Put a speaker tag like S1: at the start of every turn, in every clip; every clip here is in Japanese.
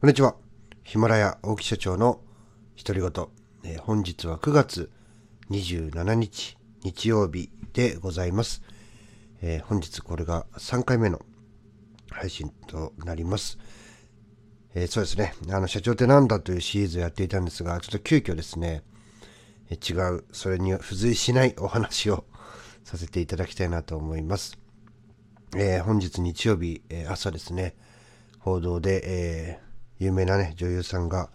S1: こんにちは。ヒマラヤ大木社長の独り言、えー、本日は9月27日日曜日でございます。えー、本日これが3回目の配信となります。えー、そうですね。あの、社長って何だというシリーズをやっていたんですが、ちょっと急遽ですね、え違う、それに付随しないお話を させていただきたいなと思います。えー、本日日曜日、えー、朝ですね、報道で、え、有名なね、女優さんが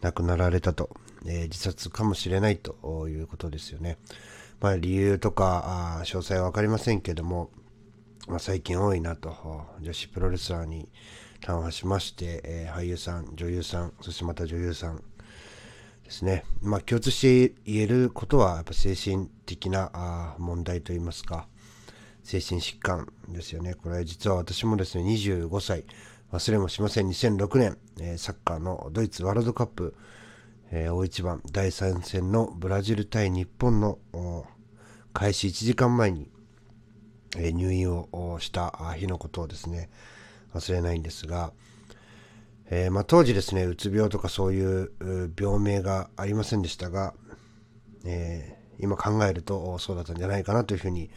S1: 亡くなられたと、え自殺かもしれないということですよね。まあ、理由とか、詳細はわかりませんけども、まあ、最近多いなと、女子プロレスラーに談話しまして、え俳優さん、女優さん、そしてまた女優さんですね。まあ、共通して言えることは、やっぱ精神的な問題といいますか、精神疾患ですよね。これ実は私もですね、25歳、忘れもしません、2006年、えー、サッカーのドイツワールドカップ、えー、大一番第3戦のブラジル対日本の開始1時間前に、えー、入院をした日のことをですね、忘れないんですが、えー、まあ、当時ですね、うつ病とかそういう病名がありませんでしたが、え今考えるとそうだったんじゃないかなというふうに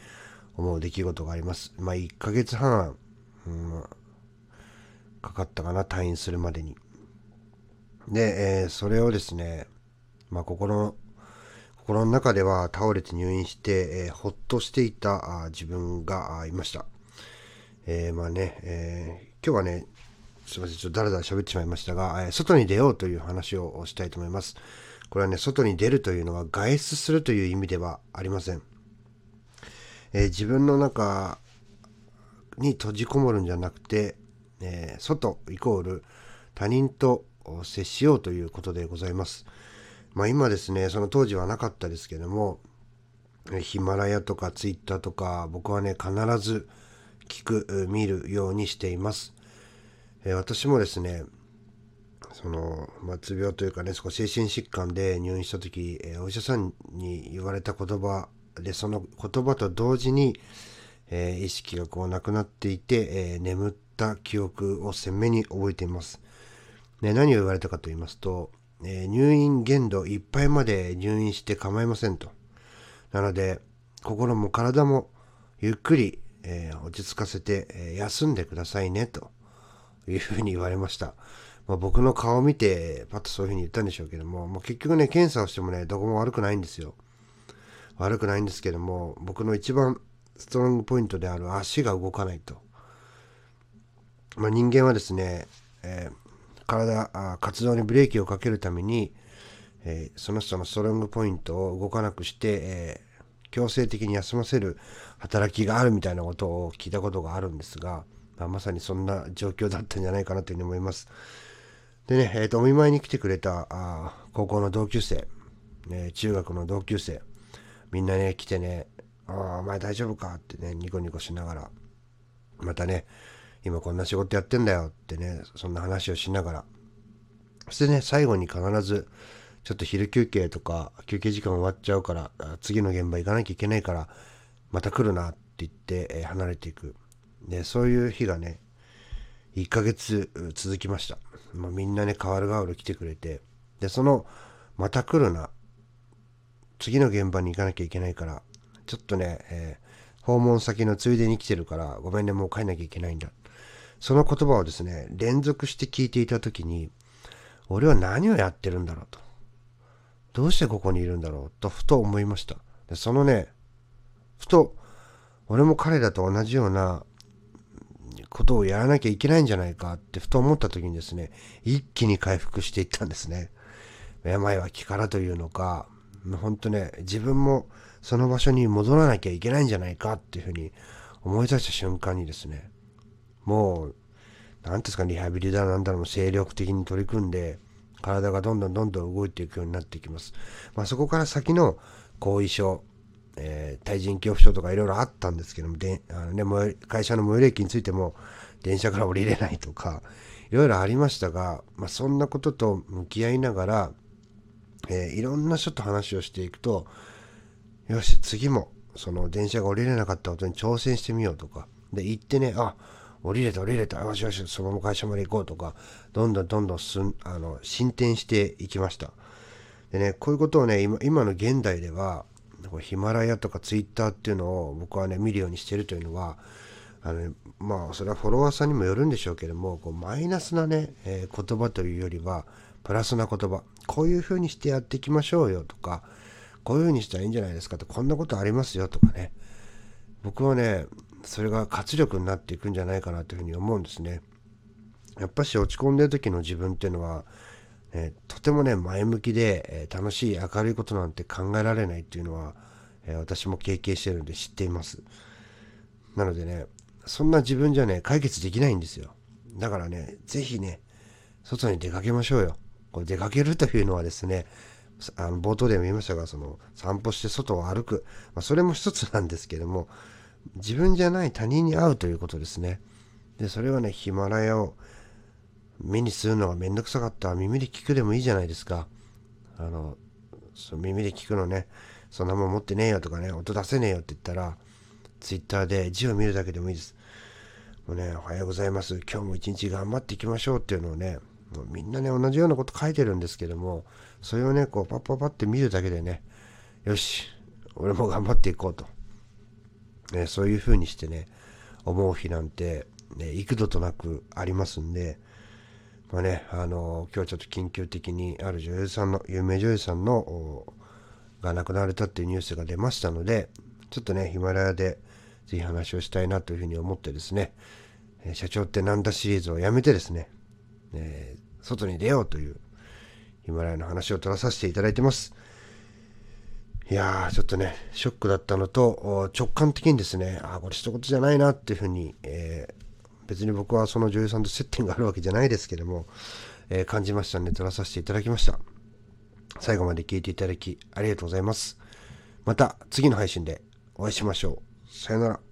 S1: 思う出来事があります。まあ、1ヶ月半、うん、かかったかな、退院するまでに。で、えー、それをですね、まあ、心の、心の中では倒れて入院して、えー、ほっとしていたあ自分がいました。えー、まあね、え今日はね、すいません、ちょっとだらだら喋ってしまいましたが、え外に出ようという話をしたいと思います。これはね、外に出るというのは外出するという意味ではありません。えー、自分の中に閉じこもるんじゃなくて、えー、外イコール他人と接しようということでございます。まあ今ですね、その当時はなかったですけども、ヒマラヤとかツイッターとか僕はね、必ず聞く、見るようにしています。えー、私もですね、その、まつ病というかね、そこ精神疾患で入院した時、えー、お医者さんに言われた言葉で、その言葉と同時に、えー、意識がこうなくなっていて、えー、眠った記憶を鮮明に覚えています。ね、何を言われたかと言いますと、えー、入院限度いっぱいまで入院して構いませんと。なので、心も体もゆっくり、えー、落ち着かせて、えー、休んでくださいね、というふうに言われました。まあ、僕の顔を見て、パッとそういうふうに言ったんでしょうけども、もう結局ね、検査をしてもね、どこも悪くないんですよ。悪くないんですけども僕の一番ストロングポイントである足が動かないと、まあ、人間はですね、えー、体あ活動にブレーキをかけるために、えー、その人のストロングポイントを動かなくして、えー、強制的に休ませる働きがあるみたいなことを聞いたことがあるんですが、まあ、まさにそんな状況だったんじゃないかなというふうに思います。でね、えーと、お見舞いに来てくれたあ高校の同級生、え、中学の同級生みんなね、来てね、ああ、お前大丈夫か？ってね、ニコニコしながら、またね、今こんな仕事やってんだよってね、そんな話をしながら、そしてね、最後に必ず、ちょっと昼休憩とか、休憩時間終わっちゃうから、次の現場行かなきゃいけないから、また来るなって言って、え離れていく。で、そういう日がね、1ヶ月続きました。まあ、みんなね、代わる代わる来てくれて、で、その、また来るな次の現場に行かなきゃいけないから、ちょっとね、えー、訪問先のついでに来てるから、ごめんね、もう帰んなきゃいけないんだ。その言葉をですね、連続して聞いていた時に、俺は何をやってるんだろうと。どうしてここにいるんだろうと、ふと思いました。でそのね、ふと、俺も彼らと同じようなことをやらなきゃいけないんじゃないかってふと思った時にですね、一気に回復していったんですね。病は気からというのか、本当ね、自分もその場所に戻らなきゃいけないんじゃないかっていうふうに思い出した瞬間にですね、もう、何ですか、リハビリだなんだろう、精力的に取り組んで、体がどんどんどんどん動いていくようになっていきます。まあ、そこから先の後遺症、えー、対人恐怖症とかいろいろあったんですけども、であのね、会社の最寄り駅についても、電車から降りれないとか、いろいろありましたが、まあ、そんなことと向き合いながら、えー、いろんな人と話をしていくと、よし、次も、その電車が降りれなかったことに挑戦してみようとか、で、行ってね、あ、降りれた降りれた。よしよしその会社まで行こうとかどんどんどんどんすんあの進展していきました。でねこういうことをね今今の現代ではヒマラヤとかツイッターっていうのを僕はね見るようにしてるというのはあの、ね、まあそれはフォロワーさんにもよるんでしょうけどもこうマイナスなね、えー、言葉というよりはプラスな言葉。こういうふうにしてやっていきましょうよとかこういうふうにしたらいいんじゃないですかってこんなことありますよとかね。僕はねそれが活力になっていくんじゃないかなというふうに思うんですね。やっぱし落ち込んでる時の自分っていうのは、えとてもね前向きで、えー、楽しい明るいことなんて考えられないっていうのは、えー、私も経験してるんで知っています。なのでねそんな自分じゃね解決できないんですよ。だからね是非ね外に出かけましょうよ。これ出かけるというのはですねあの冒頭でも言いましたがその散歩して外を歩く、まあ、それも一つなんですけども自分じゃない他人に会うということですね。でそれはねヒマラヤを目にするのがめんどくさかった耳で聞くでもいいじゃないですか。あのそ耳で聞くのねそんなもん持ってねえよとかね音出せねえよって言ったらツイッターで字を見るだけでもいいです。もうねおはようございます。今日も一日頑張っていきましょうっていうのをねもうみんなね同じようなこと書いてるんですけどもそれをねこうパッパッパって見るだけでねよし俺も頑張っていこうと、ね、そういう風にしてね思う日なんて、ね、幾度となくありますんでまあねあのー、今日はちょっと緊急的にある女優さんの有名女優さんのが亡くなられたっていうニュースが出ましたのでちょっとねヒマラヤでぜひ話をしたいなというふうに思ってですね社長ってなんだシリーズをやめてですねえー、外に出ようというヒマラヤの話を取らさせていただいてます。いやー、ちょっとね、ショックだったのと、直感的にですね、あこれ一言じゃないなっていうふうに、えー、別に僕はその女優さんと接点があるわけじゃないですけども、えー、感じましたんで、撮らさせていただきました。最後まで聞いていただき、ありがとうございます。また次の配信でお会いしましょう。さよなら。